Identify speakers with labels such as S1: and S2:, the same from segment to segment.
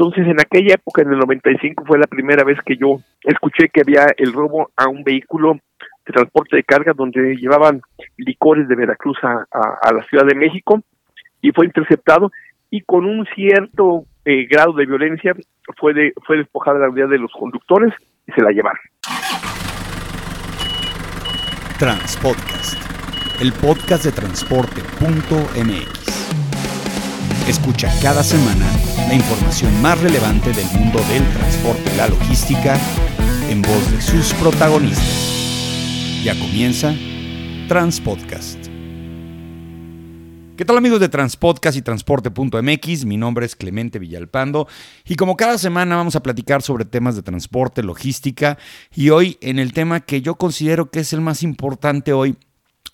S1: Entonces, en aquella época, en el 95, fue la primera vez que yo escuché que había el robo a un vehículo de transporte de carga donde llevaban licores de Veracruz a, a, la Ciudad de México y fue interceptado y con un cierto eh, grado de violencia fue, de, fue despojada la unidad de los conductores y se la llevaron.
S2: Transpodcast, el podcast de transporte.mx. Escucha cada semana la información más relevante del mundo del transporte y la logística en voz de sus protagonistas. Ya comienza Transpodcast. ¿Qué tal amigos de Transpodcast y Transporte.mx? Mi nombre es Clemente Villalpando y como cada semana vamos a platicar sobre temas de transporte, logística y hoy en el tema que yo considero que es el más importante hoy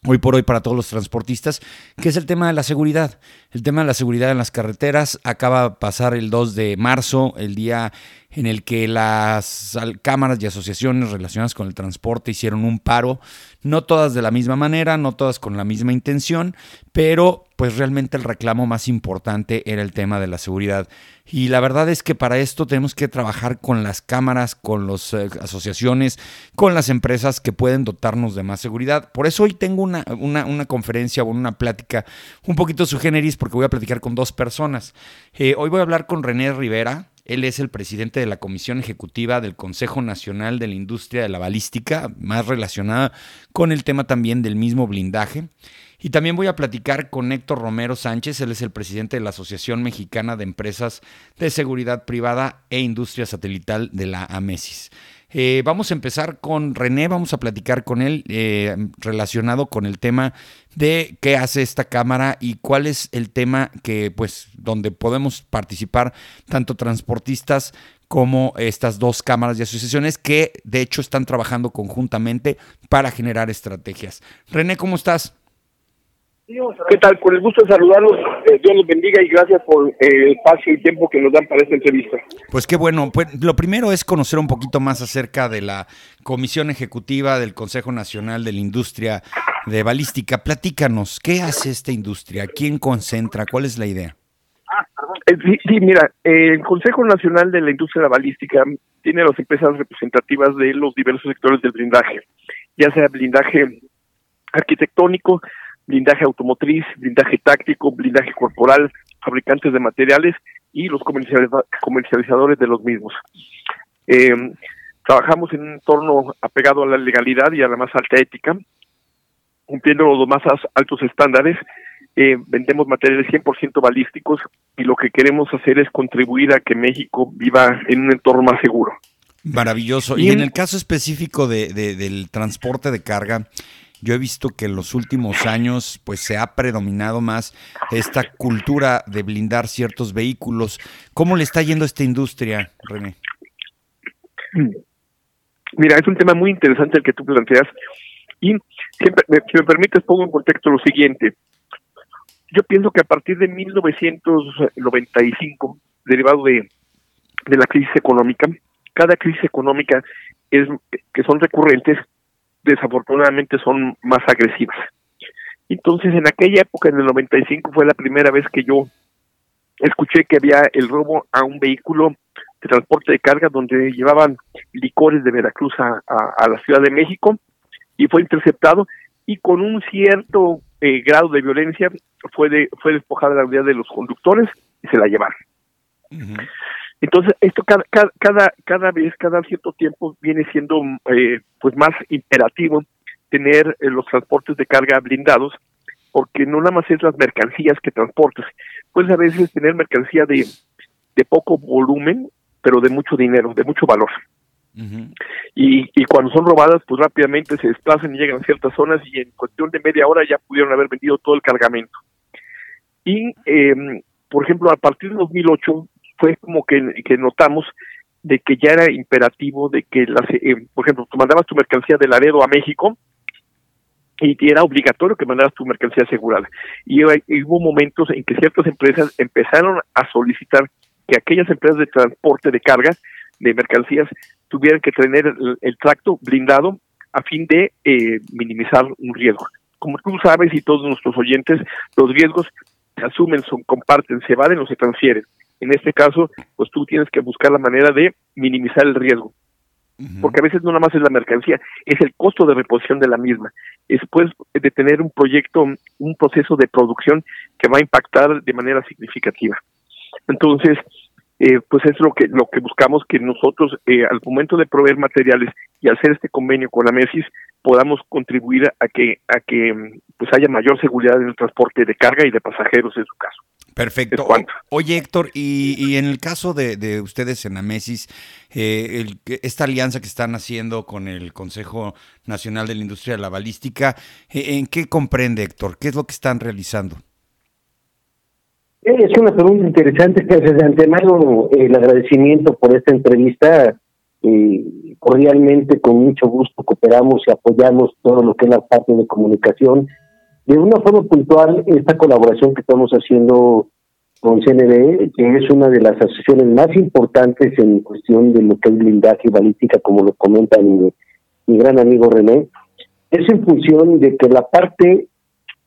S2: hoy por hoy para todos los transportistas, que es el tema de la seguridad. El tema de la seguridad en las carreteras acaba de pasar el 2 de marzo, el día en el que las cámaras y asociaciones relacionadas con el transporte hicieron un paro, no todas de la misma manera, no todas con la misma intención, pero pues realmente el reclamo más importante era el tema de la seguridad. Y la verdad es que para esto tenemos que trabajar con las cámaras, con las eh, asociaciones, con las empresas que pueden dotarnos de más seguridad. Por eso hoy tengo una, una, conferencia o una plática un poquito su generis porque voy a platicar con dos personas. Eh, hoy voy a hablar con René Rivera, él es el presidente de la Comisión Ejecutiva del Consejo Nacional de la Industria de la Balística, más relacionada con el tema también del mismo blindaje. Y también voy a platicar con Héctor Romero Sánchez, él es el presidente de la Asociación Mexicana de Empresas de Seguridad Privada e Industria Satelital de la AMESIS. Eh, vamos a empezar con René, vamos a platicar con él eh, relacionado con el tema de qué hace esta cámara y cuál es el tema que, pues, donde podemos participar tanto transportistas como estas dos cámaras y asociaciones que, de hecho, están trabajando conjuntamente para generar estrategias. René, ¿cómo estás?
S1: ¿Qué tal? Con el gusto de saludarlos. Eh, Dios los bendiga y gracias por eh, el espacio y tiempo que nos dan para esta entrevista.
S2: Pues qué bueno. Pues lo primero es conocer un poquito más acerca de la Comisión Ejecutiva del Consejo Nacional de la Industria de Balística. Platícanos, ¿qué hace esta industria? ¿Quién concentra? ¿Cuál es la idea?
S1: Eh, sí, mira, el Consejo Nacional de la Industria de la Balística tiene las empresas representativas de los diversos sectores del blindaje, ya sea blindaje arquitectónico, blindaje automotriz, blindaje táctico, blindaje corporal, fabricantes de materiales y los comercializadores de los mismos. Eh, trabajamos en un entorno apegado a la legalidad y a la más alta ética, cumpliendo los más altos estándares. Eh, vendemos materiales 100% balísticos y lo que queremos hacer es contribuir a que México viva en un entorno más seguro.
S2: Maravilloso. Y, en el caso específico de, del transporte de carga, yo he visto que en los últimos años pues se ha predominado más esta cultura de blindar ciertos vehículos. ¿Cómo le está yendo a esta industria, René?
S1: Mira, es un tema muy interesante el que tú planteas y siempre, si me permites pongo en contexto lo siguiente. Yo pienso que a partir de 1995, derivado de, de la crisis económica, cada crisis económica es que son recurrentes desafortunadamente son más agresivas. Entonces, en aquella época, en el 95, fue la primera vez que yo escuché que había el robo a un vehículo de transporte de carga donde llevaban licores de Veracruz a, a, la Ciudad de México y fue interceptado y con un cierto eh, grado de violencia fue de, fue despojada la unidad de los conductores y se la llevaron. Entonces, esto cada, cada, cada vez, cada cierto tiempo viene siendo eh, pues más imperativo tener eh, los transportes de carga blindados, porque no nada más es las mercancías que transportas, puedes a veces tener mercancía de, de poco volumen, pero de mucho dinero, de mucho valor. y, y cuando son robadas, pues rápidamente se desplazan y llegan a ciertas zonas y en cuestión de media hora ya pudieron haber vendido todo el cargamento. Y, eh, por ejemplo, a partir de 2008 fue como que, que notamos de que ya era imperativo de que, las, eh, por ejemplo, tú mandabas tu mercancía de Laredo a México y era obligatorio que mandaras tu mercancía asegurada. Y, hubo momentos en que ciertas empresas empezaron a solicitar que aquellas empresas de transporte de carga de mercancías tuvieran que tener el, tracto blindado a fin de eh, minimizar un riesgo. Como tú sabes y todos nuestros oyentes, los riesgos se asumen, son comparten, se evaden o se transfieren En este caso, pues tú tienes que buscar la manera de minimizar el riesgo. Porque a veces no nada más es la mercancía, es el costo de reposición de la misma. Después de tener un proyecto, un proceso de producción que va a impactar de manera significativa. Entonces, eh, pues es lo que lo que buscamos que nosotros eh, al momento de proveer materiales y hacer este convenio con la MESIS podamos contribuir a que a que pues haya mayor seguridad en el transporte de carga y de pasajeros en su caso.
S2: Perfecto. Oye, Héctor, y, en el caso de, ustedes en Amesis, eh, esta alianza que están haciendo con el Consejo Nacional de la Industria de la Balística, eh, ¿en qué comprende, Héctor? ¿Qué es lo que están realizando?
S3: Es una pregunta interesante. Desde antemano, el agradecimiento por esta entrevista. cordialmente, con mucho gusto, cooperamos y apoyamos todo lo que es la parte de comunicación de una forma puntual, esta colaboración que estamos haciendo con CNB, que es una de las asociaciones más importantes en cuestión de lo que es blindaje y balística, como lo comenta mi, mi gran amigo René, es en función de que la parte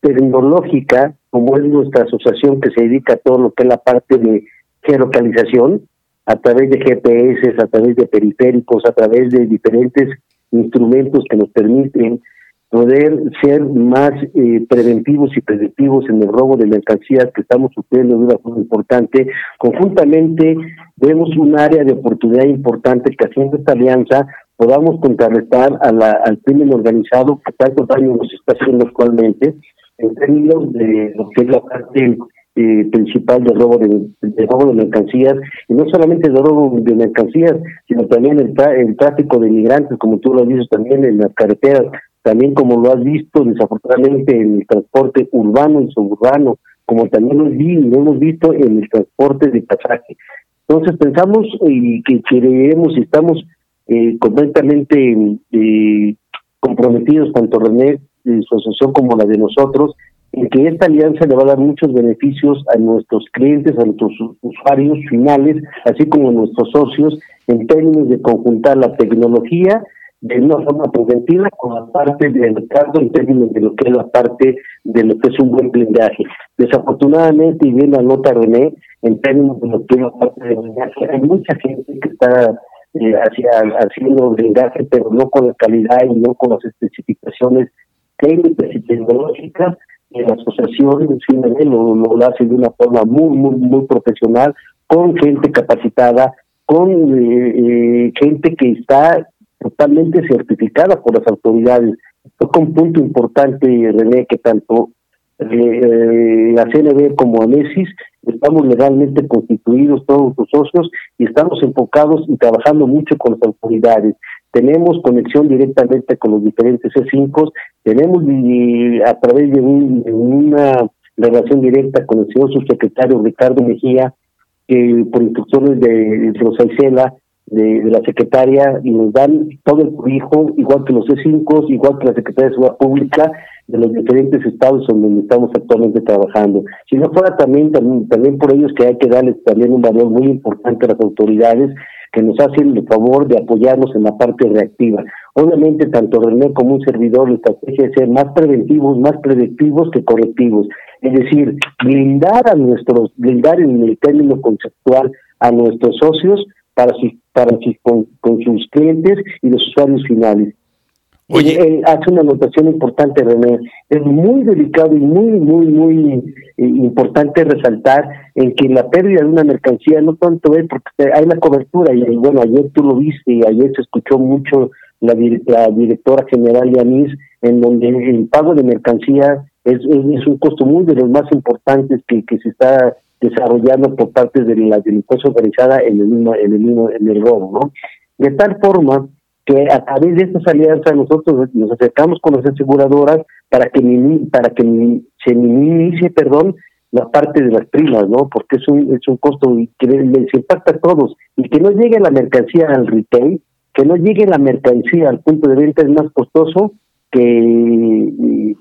S3: tecnológica, como es nuestra asociación que se dedica a todo lo que es la parte de geolocalización, a través de GPS, a través de periféricos, a través de diferentes instrumentos que nos permiten poder ser más eh, preventivos y predictivos en el robo de mercancías que estamos sufriendo de una forma importante. Conjuntamente vemos un área de oportunidad importante que haciendo esta alianza podamos contrarrestar a la, al crimen organizado que tanto daño nos está haciendo actualmente en términos de lo que es la parte eh, principal del robo de, de, robo de mercancías y no solamente de robo de mercancías sino también el, el tráfico de migrantes como tú lo dices también en las carreteras también como lo has visto desafortunadamente en el transporte urbano y suburbano, como también lo, hemos visto en el transporte de pasaje. Entonces pensamos y que queremos y estamos eh, completamente eh, comprometidos, tanto René, y su asociación como la de nosotros, en que esta alianza le va a dar muchos beneficios a nuestros clientes, a nuestros usuarios finales, así como a nuestros socios, en términos de conjuntar la tecnología de una forma preventiva con la parte del mercado en términos de lo que es la parte de lo que es un buen blindaje. Desafortunadamente, y bien la nota René, en términos de lo que es la parte del blindaje, hay mucha gente que está eh, haciendo blindaje, pero no con la calidad y no con las especificaciones técnicas y tecnológicas. Y la asociación lo, lo hace de una forma muy, muy, muy profesional, con gente capacitada, con eh, eh, gente que está totalmente certificada por las autoridades. Toca un punto importante, René, que tanto eh, eh la CNB como ANESIS estamos legalmente constituidos todos los socios y estamos enfocados y trabajando mucho con las autoridades. Tenemos conexión directamente con los diferentes C5, tenemos a través de, una relación directa con el señor subsecretario Ricardo Mejía, que por instrucciones de, de los Aicela, de, la secretaria y nos dan todo el cobijo, igual que los C5, igual que la Secretaría de Seguridad Pública de los diferentes estados donde estamos actualmente trabajando. Si no fuera también, también, por ellos que hay que darles también un valor muy importante a las autoridades que nos hacen el favor de apoyarnos en la parte reactiva. Obviamente, tanto René como un servidor, la estrategia es ser más preventivos, más predictivos que correctivos. Es decir, blindar a nuestros, blindar en el término conceptual a nuestros socios para sus, para con, sus clientes y los usuarios finales. Oye. hace una anotación importante, René. Es muy delicado y muy, muy, muy eh, importante resaltar en que la pérdida de una mercancía no tanto es porque hay la cobertura, y bueno, ayer tú lo viste y ayer se escuchó mucho la, la directora general Yanis, en donde el pago de mercancía es, es, un costo muy de los más importantes que, que se está desarrollando por parte de la delincuencia organizada en el mismo, en el mismo, en el robo, ¿no? De tal forma que a través de estas alianzas nosotros nos acercamos con las aseguradoras para que para que se minimice, perdón, la parte de las primas, ¿no? Porque es un es un costo que les impacta a todos y que no llegue la mercancía al retail, que no llegue la mercancía al punto de venta es más costoso que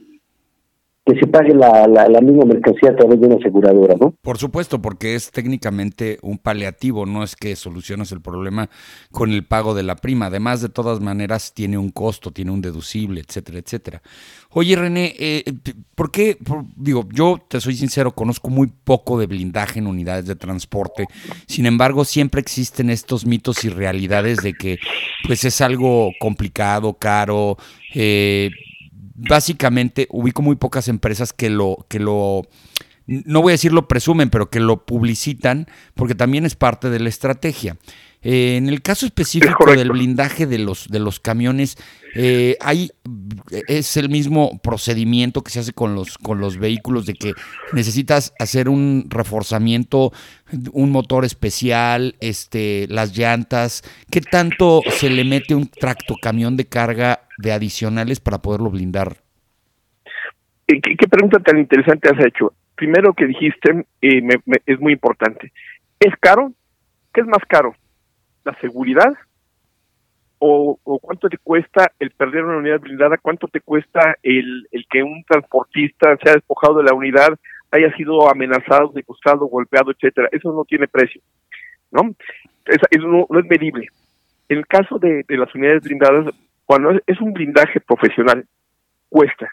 S3: que se pague la, la, misma mercancía a través de una aseguradora, ¿no?
S2: Por supuesto, porque es técnicamente un paliativo, no es que soluciones el problema con el pago de la prima. Además, de todas maneras, tiene un costo, tiene un deducible, etcétera, etcétera. Oye, René, eh, ¿por qué? digo, yo te soy sincero, conozco muy poco de blindaje en unidades de transporte. Sin embargo, siempre existen estos mitos y realidades de que pues es algo complicado, caro, eh, básicamente ubico muy pocas empresas que lo, que lo, no voy a decir lo presumen, pero que lo publicitan, porque también es parte de la estrategia. Eh, en el caso específico del blindaje de los, de los camiones, eh, hay, es el mismo procedimiento que se hace con los, con los vehículos de que necesitas hacer un reforzamiento, un motor especial, este, las llantas. ¿Qué tanto se le mete un tractocamión de carga de adicionales para poderlo blindar?
S1: Eh, ¿Qué, pregunta tan interesante has hecho? Primero que dijiste es muy importante. ¿Es caro? ¿Qué es más caro? La seguridad o, cuánto te cuesta el perder una unidad blindada, cuánto te cuesta el, el que un transportista sea despojado de la unidad, haya sido amenazado, degustado, golpeado, etcétera. Eso no tiene precio, ¿no? Eso, no, es medible. En el caso de, de las unidades blindadas, cuando es un blindaje profesional, cuesta.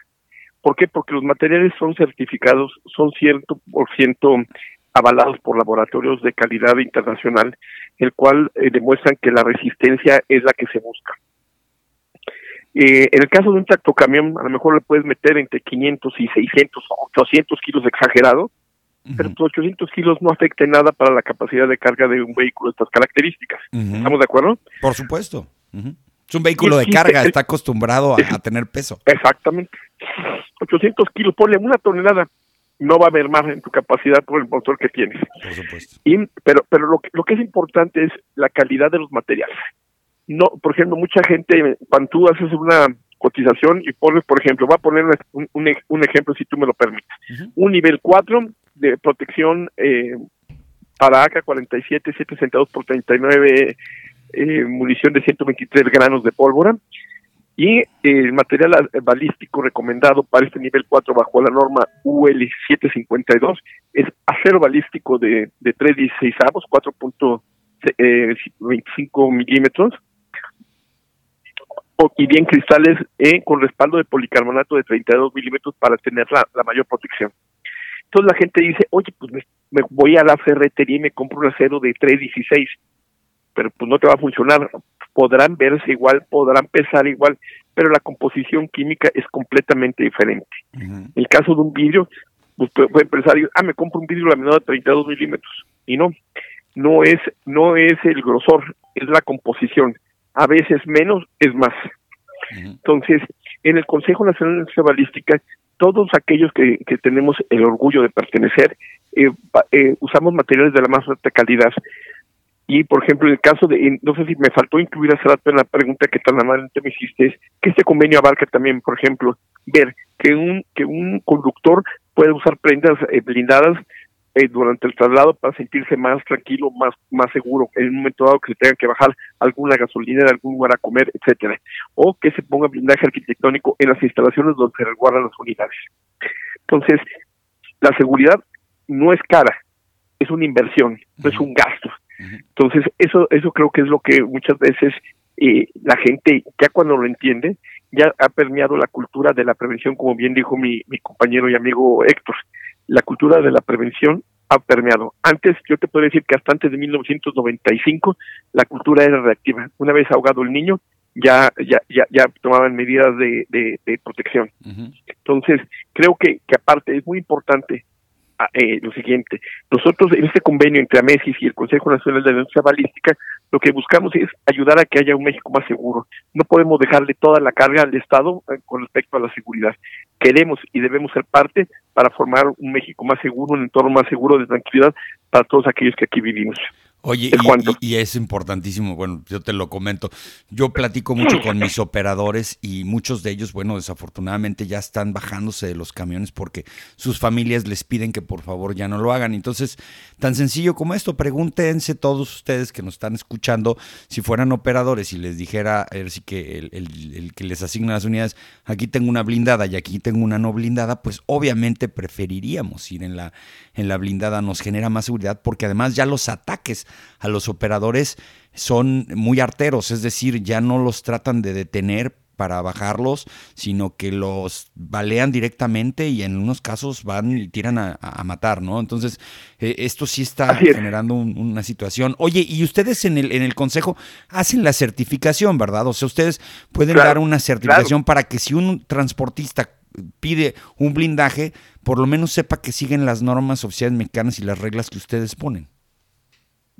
S1: ¿Por qué? Porque los materiales son certificados, son cierto por ciento avalados por laboratorios de calidad internacional, el cual eh, demuestran que la resistencia es la que se busca. Eh, en el caso de un tractocamión, a lo mejor le puedes meter entre 500 y 600 o 800 kilos exagerado, pero 800 kilos no afecta nada para la capacidad de carga de un vehículo de estas características. ¿Estamos de acuerdo?
S2: Por supuesto. Es un vehículo de carga, está acostumbrado a, a, tener peso.
S1: Exactamente. 800 kilos, ponle una tonelada no va a haber más en tu capacidad por el motor que tienes.
S2: Por supuesto.
S1: Y, pero pero lo que, lo que es importante es la calidad de los materiales. No, por ejemplo, mucha gente, cuando tú haces una cotización y pones, por ejemplo, va a poner un, un, ejemplo si tú me lo permites, un nivel 4 de protección eh, para AK-47, 7 centavos por 39 eh, munición de 123 granos de pólvora, y el material balístico recomendado para este nivel 4 bajo la norma UL 752 es acero balístico de, de 316 avos, 4.25 milímetros, y bien cristales eh, con respaldo de policarbonato de 32 milímetros para tener la, mayor protección. Entonces la gente dice, oye, pues me, voy a la ferretería y me compro un acero de 316, pero pues no te va a funcionar podrán verse igual, podrán pesar igual, pero la composición química es completamente diferente. En el caso de un vidrio, pues puede empresario, ah, me compro un vidrio laminado de 32 milímetros, y no, no es, no es el grosor, es la composición. A veces menos es más. Entonces, en el Consejo Nacional de Balística, todos aquellos que, que tenemos el orgullo de pertenecer, eh, eh, usamos materiales de la más alta calidad. Y, por ejemplo, en el caso de, no sé si me faltó incluir hace rato en la pregunta que tan amablemente me hiciste, es que este convenio abarca también, por ejemplo, ver que un, que un conductor puede usar prendas eh, blindadas eh, durante el traslado para sentirse más tranquilo, más, más seguro, en un momento dado que se tenga que bajar alguna gasolina de algún lugar a comer, etcétera. O que se ponga blindaje arquitectónico en las instalaciones donde se resguardan las unidades. Entonces, la seguridad no es cara, es una inversión, no es un gasto. Entonces, eso, eso creo que es lo que muchas veces eh, la gente, ya cuando lo entiende, ya ha permeado la cultura de la prevención, como bien dijo mi, mi compañero y amigo Héctor. La cultura de la prevención ha permeado. Antes, yo te puedo decir que hasta antes de 1995, la cultura era reactiva. Una vez ahogado el niño, ya ya ya, ya tomaban medidas de, de, protección. Entonces, creo que, que aparte es muy importante eh, lo siguiente. Nosotros en este convenio entre AMESIS y el Consejo Nacional de Denuncia Balística, lo que buscamos es ayudar a que haya un México más seguro. No podemos dejarle toda la carga al Estado eh, con respecto a la seguridad. Queremos y debemos ser parte para formar un México más seguro, un entorno más seguro de tranquilidad para todos aquellos que aquí vivimos.
S2: Oye, y, es importantísimo, bueno, yo te lo comento, yo platico mucho con mis operadores y muchos de ellos, bueno, desafortunadamente ya están bajándose de los camiones porque sus familias les piden que por favor ya no lo hagan. Entonces, tan sencillo como esto, pregúntense todos ustedes que nos están escuchando, si fueran operadores y les dijera, que el, el que les asigna las unidades, aquí tengo una blindada y aquí tengo una no blindada, pues obviamente preferiríamos ir en la, en la blindada, nos genera más seguridad porque además ya los ataques a los operadores son muy arteros, es decir, ya no los tratan de detener para bajarlos, sino que los balean directamente y en unos casos van y tiran a, matar, ¿no? Entonces, eh, esto sí está generando una situación. Oye, y ustedes en el, en el consejo hacen la certificación, ¿verdad? O sea, ustedes pueden dar una certificación para que si un transportista pide un blindaje, por lo menos sepa que siguen las normas oficiales mexicanas y las reglas que ustedes ponen.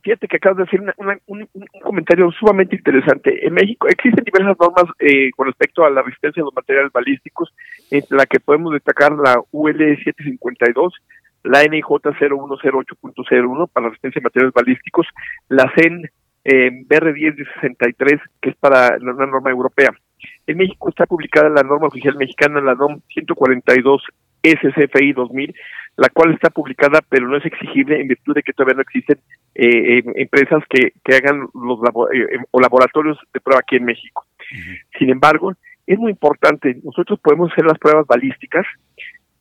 S1: Fíjate que acabas de decir un, comentario sumamente interesante. En México existen diversas normas eh, con respecto a la resistencia de los materiales balísticos, entre la que podemos destacar la UL 752, la NJ 0108.01 para la resistencia de materiales balísticos, la CEN eh, BR10 de 63, que es para una norma europea. En México está publicada la norma oficial mexicana, la NOM 142 SCFI 2000, la cual está publicada pero no es exigible en virtud de que todavía no existen eh, em, empresas que, que hagan los eh, em, o laboratorios de prueba aquí en México. Sin embargo, es muy importante, nosotros podemos hacer las pruebas balísticas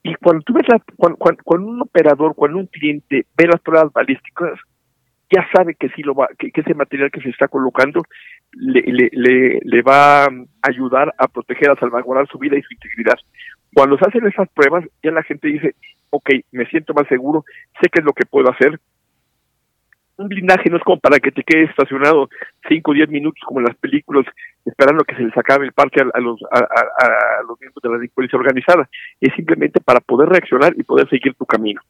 S1: y cuando tú ves la, cuando, cuando, un operador, cuando un cliente ve las pruebas balísticas, ya sabe que sí lo va, que, ese material que se está colocando le, va a ayudar a proteger, a salvaguardar su vida y su integridad. Cuando se hacen esas pruebas, ya la gente dice, ok, me siento más seguro, sé qué es lo que puedo hacer. Un blindaje no es como para que te quedes estacionado 5 o 10 minutos como en las películas, esperando que se les acabe el parque a, los, a, a, los miembros de la delincuencia organizada. Es simplemente para poder reaccionar y poder seguir tu camino.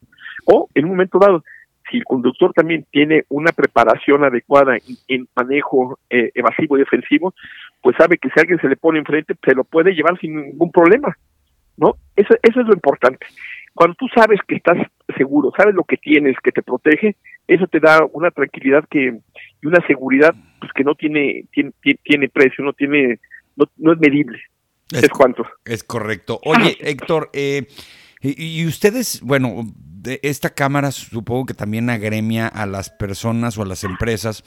S1: O en un momento dado, si el conductor también tiene una preparación adecuada en, manejo eh, evasivo y defensivo, pues sabe que si alguien se le pone enfrente, se lo puede llevar sin ningún problema, ¿no? Eso, eso es lo importante. Cuando tú sabes que estás seguro, sabes lo que tienes, que te protege, eso te da una tranquilidad que y una seguridad pues que no tiene tiene, tiene precio, no tiene no, no es medible. Es, cuánto.
S2: Es correcto. Oye, Héctor, eh, y ustedes, bueno, esta cámara supongo que también agremia a las personas o a las empresas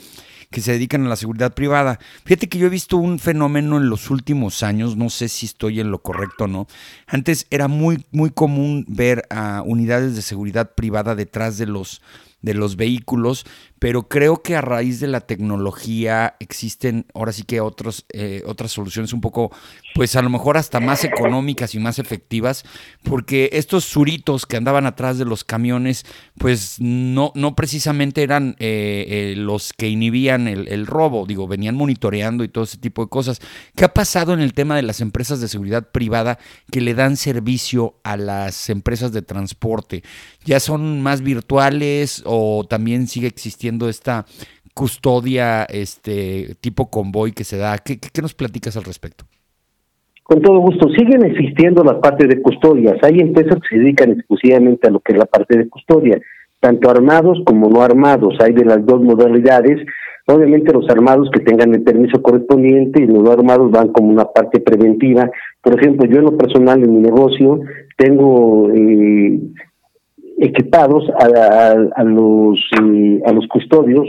S2: que se dedican a la seguridad privada. Fíjate que yo he visto un fenómeno en los últimos años, no sé si estoy en lo correcto o no. Antes era muy, muy común ver a unidades de seguridad privada detrás de los de los vehículos, pero creo que a raíz de la tecnología existen ahora sí que otros, eh, otras soluciones un poco, pues a lo mejor hasta más económicas y más efectivas, porque estos suritos que andaban atrás de los camiones, pues no, no precisamente eran eh, eh, los que inhibían el, el, robo, digo, venían monitoreando y todo ese tipo de cosas. ¿Qué ha pasado en el tema de las empresas de seguridad privada que le dan servicio a las empresas de transporte? ¿Ya son más virtuales o también sigue existiendo esta custodia este tipo convoy que se da? ¿Qué, qué, nos platicas al respecto?
S3: Con todo gusto, siguen existiendo las partes de custodias. Hay empresas que se dedican exclusivamente a lo que es la parte de custodia, tanto armados como no armados. Hay de las dos modalidades. Obviamente los armados que tengan el permiso correspondiente y los no armados van como una parte preventiva. Por ejemplo, yo en lo personal en mi negocio tengo eh, equipados a, a, los eh, a los custodios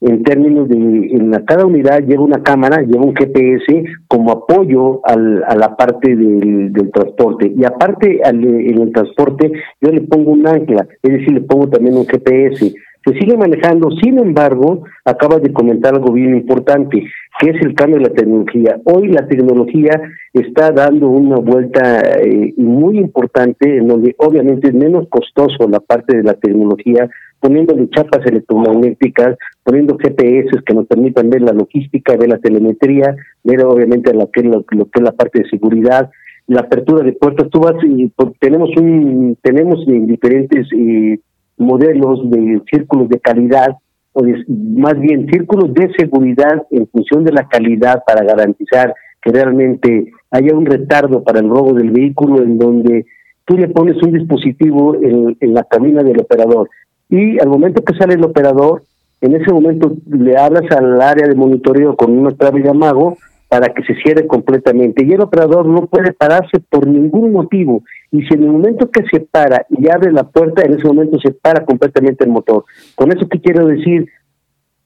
S3: en términos de en la, cada unidad lleva una cámara, lleva un GPS como apoyo al, a la parte del, del transporte. Y aparte al, en el transporte yo le pongo un ancla, es decir, le pongo también un GPS se sigue manejando, sin embargo, acabas de comentar algo bien importante, que es el cambio de la tecnología. Hoy la tecnología está dando una vuelta eh, muy importante, en donde obviamente es menos costoso la parte de la tecnología, poniéndole chapas electromagnéticas, poniendo GPS que nos permitan ver la logística, ver la telemetría, ver obviamente lo que, lo, que es la parte de seguridad, la apertura de puertas. Tú vas y tenemos un tenemos diferentes eh, modelos de círculos de calidad, o más bien círculos de seguridad en función de la calidad para garantizar que realmente haya un retardo para el robo del vehículo en donde tú le pones un dispositivo en, en la cabina del operador y al momento que sale el operador en ese momento le hablas al área de monitoreo con una clave de amago para que se cierre completamente. Y el operador no puede pararse por ningún motivo. Y si en el momento que se para y abre la puerta, en ese momento se para completamente el motor. Con eso que quiero decir,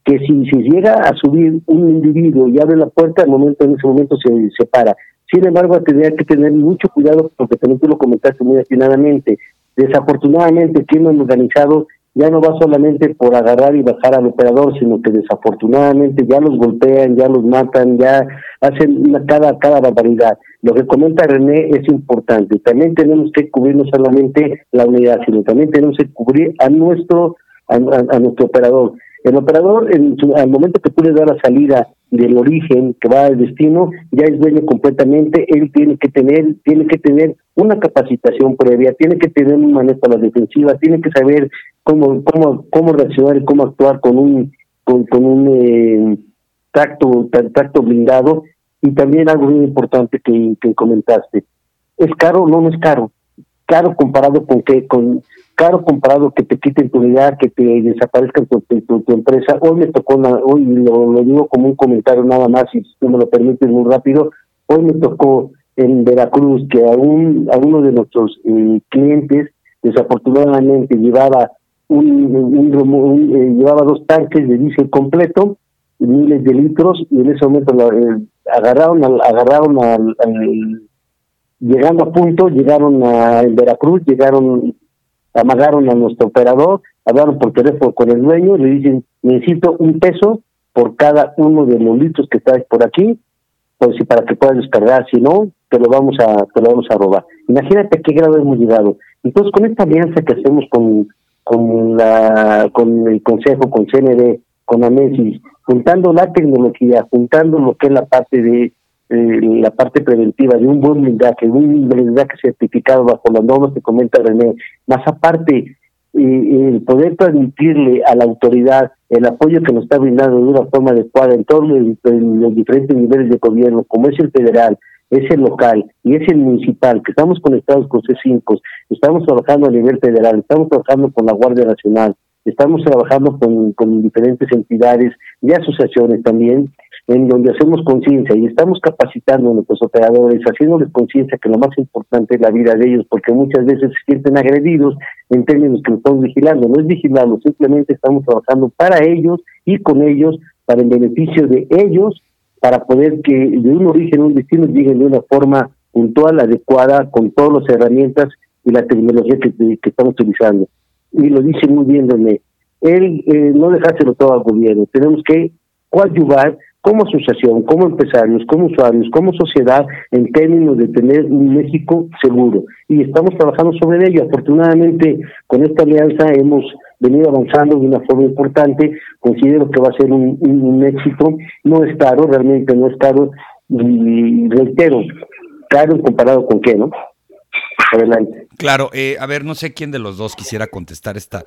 S3: que si, si llega a subir un individuo y abre la puerta, el momento, en ese momento se, se para. Sin embargo, tendría que tener mucho cuidado, porque también tú lo comentaste muy atinadamente. Desafortunadamente, quien han organizado ya no va solamente por agarrar y bajar al operador, sino que desafortunadamente ya los golpean, ya los matan, ya hacen una, cada, cada barbaridad. Lo que comenta René es importante. También tenemos que cubrir no solamente la unidad, sino también tenemos que cubrir a nuestro, a, nuestro operador. El operador, en al momento que tú le das la salida del origen que va al destino, ya es dueño completamente, él tiene que tener, tiene que tener una capacitación previa, tiene que tener un manejo a la defensiva, tiene que saber cómo, cómo, cómo reaccionar y cómo actuar con un, con, un eh, tacto, tacto blindado. Y también algo muy importante que, que comentaste. ¿Es caro? No, no es caro. Caro comparado con que, con, caro comparado que te quiten tu unidad, que te desaparezca tu, tu, empresa. Hoy me tocó, hoy lo, digo como un comentario nada más, si tú me lo permites muy rápido, hoy me tocó en Veracruz que a, un, a uno de nuestros eh, clientes desafortunadamente llevaba un, eh, llevaba dos tanques de diésel completo, miles de litros, y en ese momento eh, agarraron, al, agarraron al, llegando a punto, llegaron a Veracruz, llegaron, amagaron a nuestro operador, hablaron por teléfono con el dueño, le dicen, necesito un peso por cada uno de los litros que traes por aquí, pues si para que puedas descargar, si no, te lo vamos a, te lo vamos a robar. Imagínate qué grado hemos llegado. Entonces, con esta alianza que hacemos con con la con el consejo, con CND, con AMESIS, juntando la tecnología, juntando lo que es la parte de eh, la parte preventiva de un buen blindaje, un blindaje certificado bajo las normas que comenta René, más aparte eh, el poder transmitirle a la autoridad el apoyo que nos está brindando de una forma adecuada en todos los diferentes niveles de gobierno, como es el federal, es el local y es el municipal, que estamos conectados con C5, estamos trabajando a nivel federal, estamos trabajando con la Guardia Nacional, estamos trabajando con diferentes entidades y asociaciones también, en donde hacemos conciencia y estamos capacitando a nuestros operadores, haciéndoles conciencia que lo más importante es la vida de ellos, porque muchas veces se sienten agredidos en términos que estamos vigilando. No es vigilarlos, simplemente estamos trabajando para ellos y con ellos, para el beneficio de ellos para poder que de un origen un destino lleguen de una forma puntual, adecuada, con todas las herramientas y la tecnología que, que estamos utilizando. Y lo dice muy bien René, él eh, no dejárselo todo al gobierno, tenemos que coadyuvar como asociación, como empresarios, como usuarios, como sociedad, en términos de tener un México seguro. Y estamos trabajando sobre ello. Afortunadamente, con esta alianza hemos venido avanzando de una forma importante. Considero que va a ser un, éxito. No es caro, realmente no es caro. Y reitero, caro comparado con qué, ¿no?
S2: Adelante. Claro, eh, a ver, no sé quién de los dos quisiera contestar esta,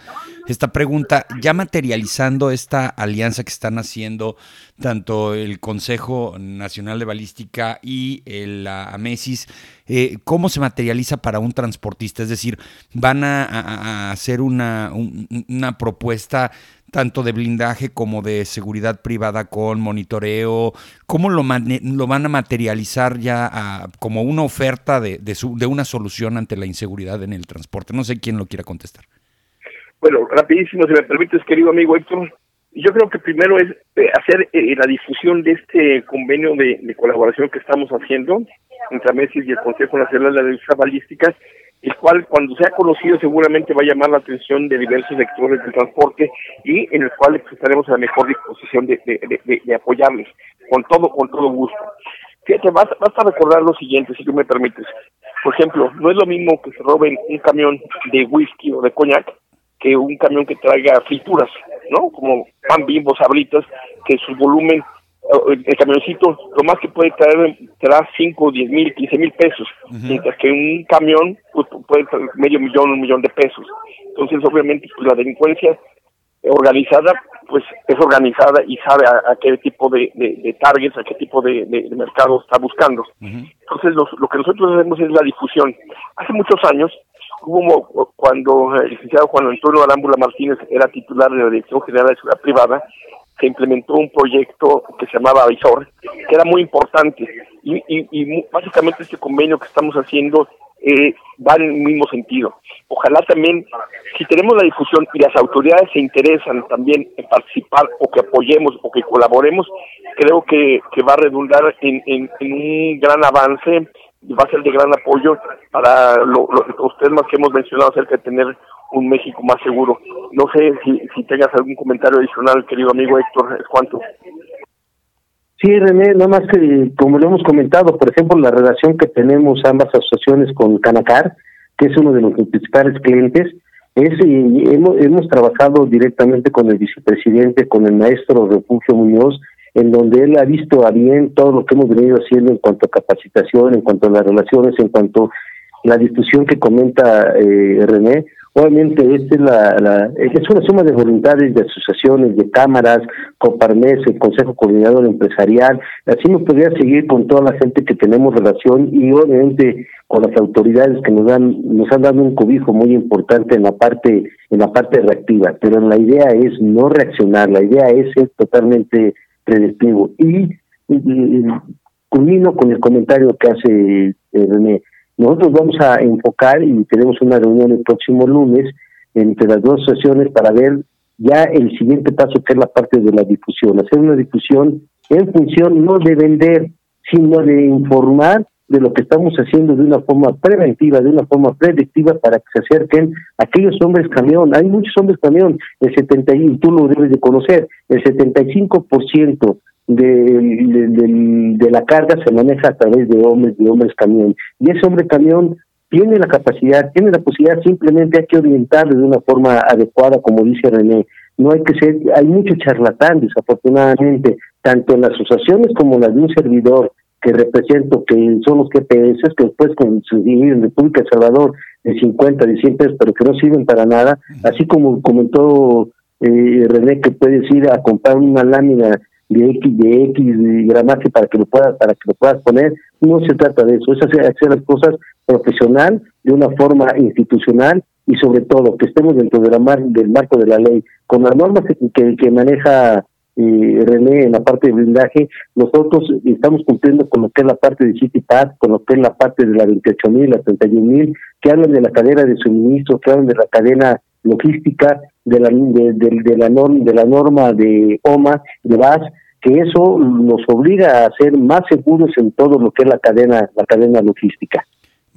S2: esta pregunta. Ya materializando esta alianza que están haciendo tanto el Consejo Nacional de Balística y el, la AMESIS, eh, ¿cómo se materializa para un transportista? Es decir, ¿van a, hacer una, una propuesta tanto de blindaje como de seguridad privada con monitoreo? ¿Cómo lo, lo van a materializar ya como una oferta de, de, su, de una solución ante la inseguridad en el transporte? No sé quién lo quiera contestar.
S1: Bueno, rapidísimo, si me permites, querido amigo Héctor. Yo creo que primero es eh, hacer eh, la difusión de este convenio de, colaboración que estamos haciendo entre Messi y el Consejo Nacional de la Balísticas el cual cuando sea conocido seguramente va a llamar la atención de diversos sectores del transporte y en el cual estaremos a la mejor disposición de, de, apoyarles con todo con todo gusto. Fíjate, basta, basta recordar lo siguiente, si tú me permites. Por ejemplo, no es lo mismo que se roben un camión de whisky o de coñac que un camión que traiga frituras, ¿no? Como pan bimbo, sabritas, que su volumen el camioncito lo más que puede traer será 5, 10 mil, 15 mil pesos, mientras que un camión pues, puede traer medio millón, un millón de pesos. Entonces, obviamente, pues la delincuencia organizada, pues es organizada y sabe a, qué tipo de, de, targets, a qué tipo de, mercado está buscando. Entonces, lo que nosotros hacemos es la difusión. Hace muchos años hubo cuando el licenciado Juan Antonio Arámbula Martínez era titular de la Dirección General de Seguridad Privada, se implementó un proyecto que se llamaba Avisor, que era muy importante. Y, y, básicamente este convenio que estamos haciendo eh, va en el mismo sentido. Ojalá también, si tenemos la difusión y las autoridades se interesan también en participar o que apoyemos o que colaboremos, creo que, que va a redundar en, en, en un gran avance y va a ser de gran apoyo para lo, los temas que hemos mencionado acerca de tener un México más seguro. No sé si, si tengas algún comentario adicional, querido amigo Héctor, es cuánto.
S3: Sí, René, nada más que como lo hemos comentado, por ejemplo, la relación que tenemos ambas asociaciones con Canacar, que es uno de nuestros principales clientes, es y hemos, hemos trabajado directamente con el vicepresidente, con el maestro Refugio Muñoz, en donde él ha visto a bien todo lo que hemos venido haciendo en cuanto a capacitación, en cuanto a las relaciones, en cuanto a la discusión que comenta eh, René. Obviamente, esta es, la, es una suma de voluntades, de asociaciones, de cámaras, Coparmes, el Consejo Coordinador Empresarial. Así nos podría seguir con toda la gente que tenemos relación y obviamente con las autoridades que nos dan nos han dado un cobijo muy importante en la parte en la parte reactiva. Pero la idea es no reaccionar, la idea es ser totalmente predictivo. Y, culmino con el comentario que hace eh, René. Nosotros vamos a enfocar y tenemos una reunión el próximo lunes entre las dos sesiones para ver ya el siguiente paso que es la parte de la difusión, hacer una difusión en función no de vender, sino de informar de lo que estamos haciendo de una forma preventiva, de una forma predictiva para que se acerquen aquellos hombres camión. Hay muchos hombres camión, el 70, y tú lo debes de conocer, el 75% de, de, de, la carga se maneja a través de hombres, de hombres camión. Y ese hombre camión tiene la capacidad, tiene la posibilidad, simplemente hay que orientarle de una forma adecuada, como dice René. No hay que ser, hay mucho charlatán, desafortunadamente, tanto en las asociaciones como en las de un servidor, que represento, que son los GPS, que después conseguir en República de Salvador de 50, de 100 pesos, pero que no sirven para nada, así como comentó eh, René que puedes ir a comprar una lámina de X, de X gramaje para que lo puedas, para que lo puedas poner, no se trata de eso, es hacer, hacer las cosas profesional, de una forma institucional y sobre todo que estemos dentro de la mar, del marco de la ley, con las normas que, que maneja eh, René, en la parte de blindaje, nosotros estamos cumpliendo con lo que es la parte de CityPad, con lo que es la parte de la 28.000, la 31.000, que hablan de la cadena de suministro, que hablan de la cadena logística, de la, de, de, la, norma, de OMA, de VAS, que eso nos obliga a ser más seguros en todo lo que es la cadena, la cadena logística.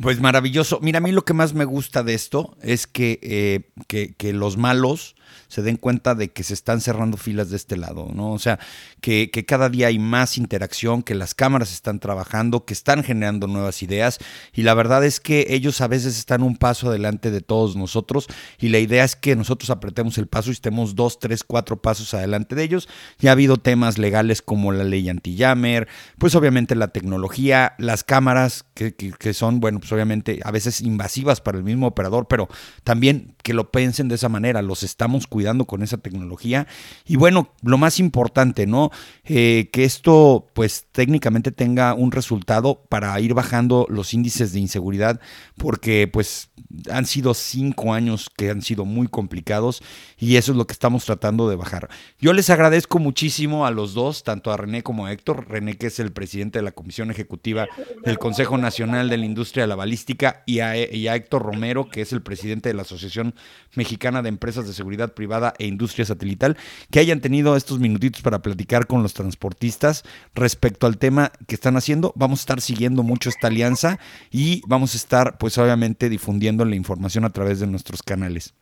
S2: Pues maravilloso. Mira, a mí lo que más me gusta de esto es que, eh, que, que los malos se den cuenta de que se están cerrando filas de este lado, ¿no? O sea, que, cada día hay más interacción, que las cámaras están trabajando, que están generando nuevas ideas y la verdad es que ellos a veces están un paso adelante de todos nosotros y la idea es que nosotros apretemos el paso y estemos dos, tres, cuatro pasos adelante de ellos. Ya ha habido temas legales como la ley anti-jammer, pues obviamente la tecnología, las cámaras que, que son, bueno, pues obviamente a veces invasivas para el mismo operador, pero también que lo piensen de esa manera, los estamos cuidando con esa tecnología. Y bueno, lo más importante, ¿no? Eh, que esto pues técnicamente tenga un resultado para ir bajando los índices de inseguridad, porque pues han sido cinco años que han sido muy complicados y eso es lo que estamos tratando de bajar. Yo les agradezco muchísimo a los dos, tanto a René como a Héctor. René, que es el presidente de la Comisión Ejecutiva del Consejo Nacional de la Industria de la Balística, y a, y a Héctor Romero, que es el presidente de la Asociación Mexicana de Empresas de Seguridad Privada e industria satelital, que hayan tenido estos minutitos para platicar con los transportistas respecto al tema que están haciendo. Vamos a estar siguiendo mucho esta alianza y vamos a estar, pues obviamente, difundiendo la información a través de nuestros canales.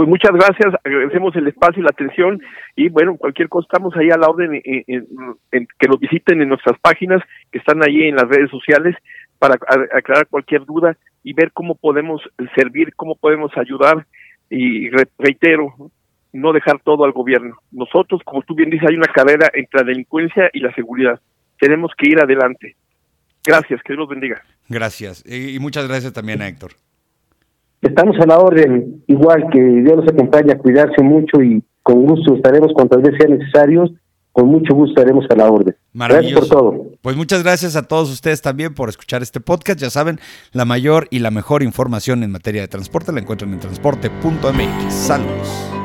S1: Pues muchas gracias, agradecemos el espacio y la atención y bueno, cualquier cosa estamos ahí a la orden en, que nos visiten en nuestras páginas que están ahí en las redes sociales para aclarar cualquier duda y ver cómo podemos servir, cómo podemos ayudar y reitero, no dejar todo al gobierno. Nosotros, como tú bien dices, hay una carrera entre la delincuencia y la seguridad. Tenemos que ir adelante. Gracias, que Dios los bendiga.
S2: Gracias. Y muchas gracias también a Héctor.
S3: Estamos a la orden, igual que Dios nos acompañe a cuidarse mucho y con gusto estaremos cuantas veces sea necesario con mucho gusto estaremos a la orden. Gracias por todo.
S2: Pues muchas gracias a todos ustedes también por escuchar este podcast. Ya saben, la mayor y la mejor información en materia de transporte la encuentran en transporte.mx. Saludos.